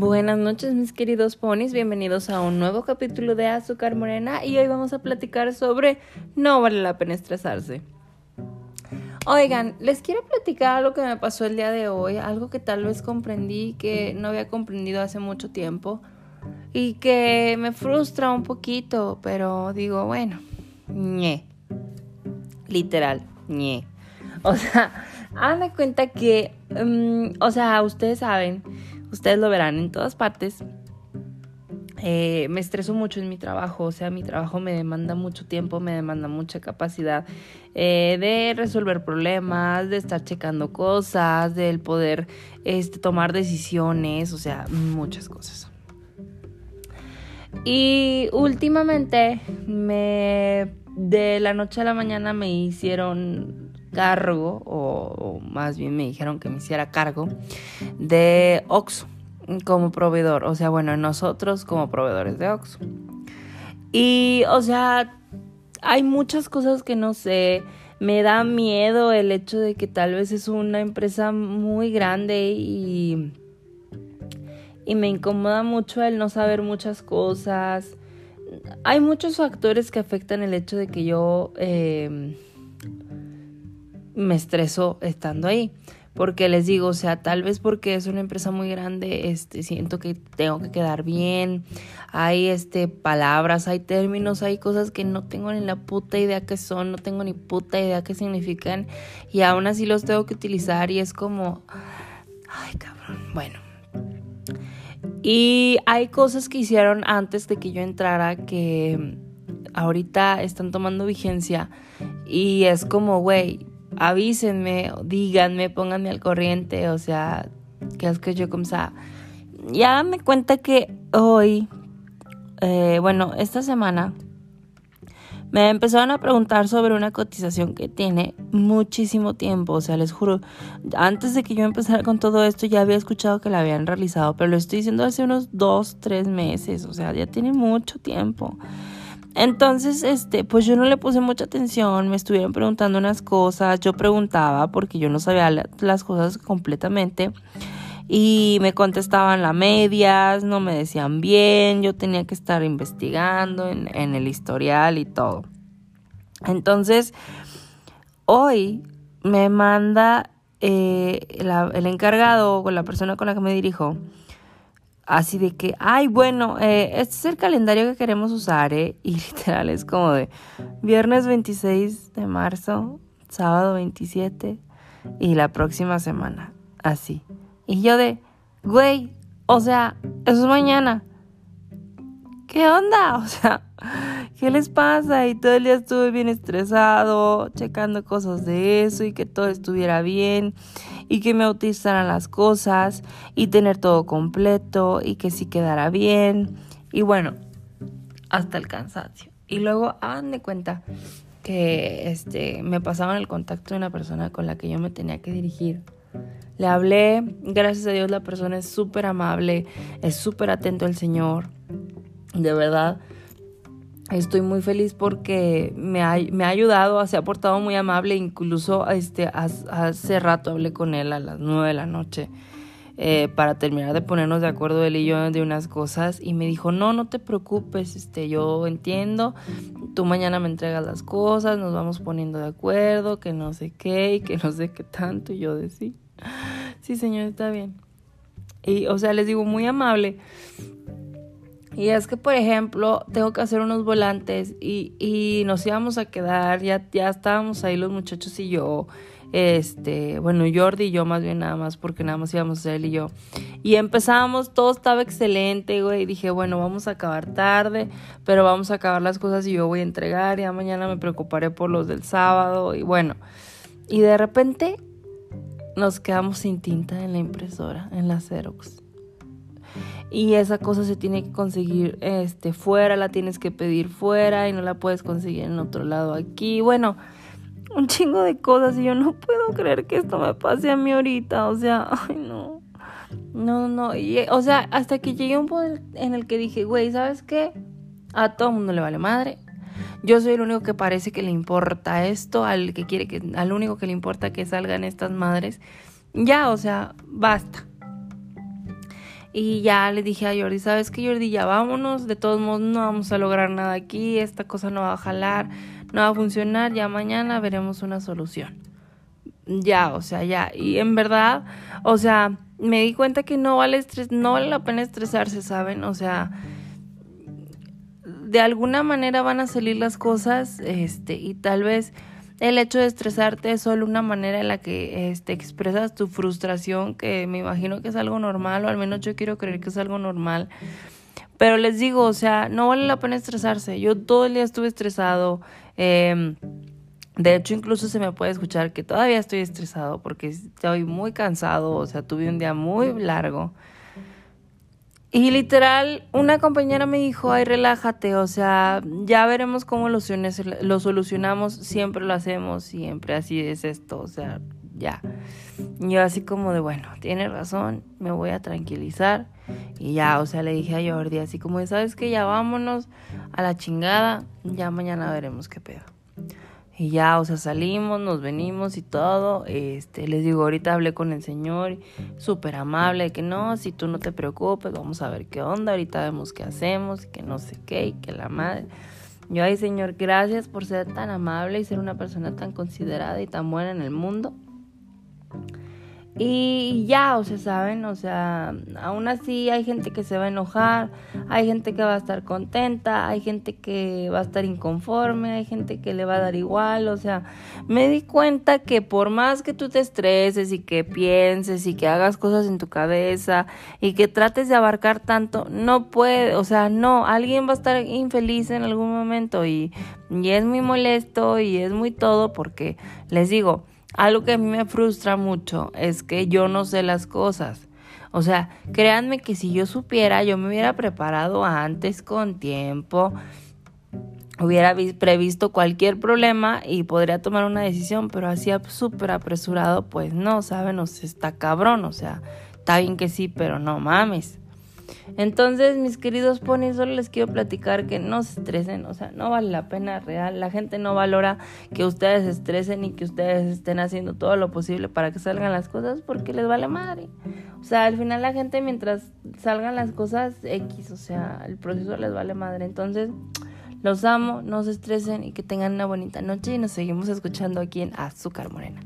Buenas noches mis queridos ponis, bienvenidos a un nuevo capítulo de Azúcar Morena y hoy vamos a platicar sobre no vale la pena estresarse. Oigan, les quiero platicar algo que me pasó el día de hoy, algo que tal vez comprendí que no había comprendido hace mucho tiempo y que me frustra un poquito, pero digo, bueno, ñe. Literal, ñe. O sea, hagan cuenta que, mm, o sea, ustedes saben, ustedes lo verán en todas partes. Eh, me estreso mucho en mi trabajo, o sea, mi trabajo me demanda mucho tiempo, me demanda mucha capacidad eh, de resolver problemas, de estar checando cosas, del poder este, tomar decisiones, o sea, muchas cosas. Y últimamente me de la noche a la mañana me hicieron cargo, o, más bien me dijeron que me hiciera cargo, de Oxxo como proveedor. O sea, bueno, nosotros como proveedores de Oxxo. Y, o sea, hay muchas cosas que no sé. Me da miedo el hecho de que tal vez es una empresa muy grande y, y me incomoda mucho el no saber muchas cosas. Hay muchos factores que afectan el hecho de que yo... Eh, me estreso estando ahí. Porque les digo, o sea, tal vez porque es una empresa muy grande, este, siento que tengo que quedar bien. Hay este palabras, hay términos, hay cosas que no tengo ni la puta idea que son, no tengo ni puta idea qué significan. Y aún así los tengo que utilizar y es como. Ay, cabrón. Bueno. Y hay cosas que hicieron antes de que yo entrara que ahorita están tomando vigencia. Y es como, güey, avísenme, díganme, pónganme al corriente, o sea, que es que yo como sea, ya me cuenta que hoy, eh, bueno, esta semana, me empezaron a preguntar sobre una cotización que tiene muchísimo tiempo, o sea, les juro, antes de que yo empezara con todo esto ya había escuchado que la habían realizado, pero lo estoy diciendo hace unos dos, tres meses, o sea, ya tiene mucho tiempo. Entonces, este, pues yo no le puse mucha atención, me estuvieron preguntando unas cosas, yo preguntaba porque yo no sabía las cosas completamente y me contestaban la medias, no me decían bien, yo tenía que estar investigando en, el historial y todo. Entonces, hoy me manda eh, el encargado o la persona con la que me dirijo así de que, ay, bueno, eh, este es el calendario que queremos usar, ¿eh? Y literal es como de viernes 26 de marzo, sábado 27 y la próxima semana, así. Y yo de, güey, o sea, eso es mañana. ¿Qué onda? O sea, ¿qué les pasa? Y todo el día estuve bien estresado, checando cosas de eso y que todo estuviera bien y que me utilizaran las cosas y tener todo completo y que sí quedara bien. Y bueno, hasta el cansancio. Y luego hagan de cuenta que este, me pasaban el contacto de una persona con la que yo me tenía que dirigir. Le hablé, gracias a Dios la persona es súper amable, es súper atento al Señor, de verdad Estoy muy feliz porque me ha, me ha ayudado, se ha portado muy amable, incluso este, hace rato hablé con él a las nueve de la noche eh, para terminar de ponernos de acuerdo él y yo de unas cosas y me dijo, no, no te preocupes, este, yo entiendo, tú mañana me entregas las cosas, nos vamos poniendo de acuerdo, que no sé qué y que no sé qué tanto y yo decía, sí señor, está bien. Y, o sea, les digo, muy amable. Y es que, por ejemplo, tengo que hacer unos volantes y, y nos íbamos a quedar, ya, ya estábamos ahí los muchachos y yo, este, bueno, Jordi y yo más bien nada más, porque nada más íbamos él y yo. Y empezamos, todo estaba excelente, güey, y dije, bueno, vamos a acabar tarde, pero vamos a acabar las cosas y yo voy a entregar, ya mañana me preocuparé por los del sábado, y bueno. Y de repente nos quedamos sin tinta en la impresora, en la Xerox y esa cosa se tiene que conseguir este fuera, la tienes que pedir fuera y no la puedes conseguir en otro lado aquí. Bueno, un chingo de cosas y yo no puedo creer que esto me pase a mí ahorita, o sea, ay no. No, no, y, o sea, hasta que llegué a un punto en el que dije, güey, ¿sabes qué? A todo el mundo le vale madre. Yo soy el único que parece que le importa esto, al que quiere que, al único que le importa que salgan estas madres. Ya, o sea, basta. Y ya le dije a Jordi, ¿sabes qué Jordi? Ya vámonos, de todos modos no vamos a lograr nada aquí, esta cosa no va a jalar, no va a funcionar, ya mañana veremos una solución. Ya, o sea, ya. Y en verdad, o sea, me di cuenta que no vale, estres no vale la pena estresarse, ¿saben? O sea, de alguna manera van a salir las cosas, este, y tal vez el hecho de estresarte es solo una manera en la que este, expresas tu frustración, que me imagino que es algo normal, o al menos yo quiero creer que es algo normal. Pero les digo, o sea, no vale la pena estresarse. Yo todo el día estuve estresado. Eh, de hecho, incluso se me puede escuchar que todavía estoy estresado porque estoy muy cansado, o sea, tuve un día muy largo. Y literal, una compañera me dijo, ay, relájate, o sea, ya veremos cómo lo, solucionamos, siempre lo hacemos, siempre así es esto, o sea, ya. yo así como de, bueno, tiene razón, me voy a tranquilizar. Y ya, o sea, le dije a Jordi, así como, ¿sabes que Ya vámonos a la chingada, ya mañana veremos qué pedo. Y ya, o sea, salimos, nos venimos y todo. Este, les digo, ahorita hablé con el señor, súper amable, que no, si tú no te preocupes, vamos a ver qué onda, ahorita vemos qué hacemos, que no sé qué, y que la madre. Yo, ay, señor, gracias por ser tan amable y ser una persona tan considerada y tan buena en el mundo. Y ya, o sea, saben, o sea, aún así hay gente que se va a enojar, hay gente que va a estar contenta, hay gente que va a estar inconforme, hay gente que le va a dar igual, o sea, me di cuenta que por más que tú te estreses y que pienses y que hagas cosas en tu cabeza y que trates de abarcar tanto, no puede, o sea, no, alguien va a estar infeliz en algún momento y, y es muy molesto y es muy todo porque les digo, algo que a mí me frustra mucho es que yo no sé las cosas. O sea, créanme que si yo supiera, yo me hubiera preparado antes con tiempo, hubiera previsto cualquier problema y podría tomar una decisión, pero así súper apresurado, pues no, ¿saben? O sea, está cabrón, o sea, está bien que sí, pero no mames. Entonces, mis queridos ponis, solo les quiero platicar que no se estresen, o sea, no vale la pena real. La gente no valora que ustedes se estresen y que ustedes estén haciendo todo lo posible para que salgan las cosas porque les vale madre. O sea, al final la gente mientras salgan las cosas X, o sea, el proceso les vale madre. Entonces, los amo, no se estresen y que tengan una bonita noche y nos seguimos escuchando aquí en Azúcar Morena.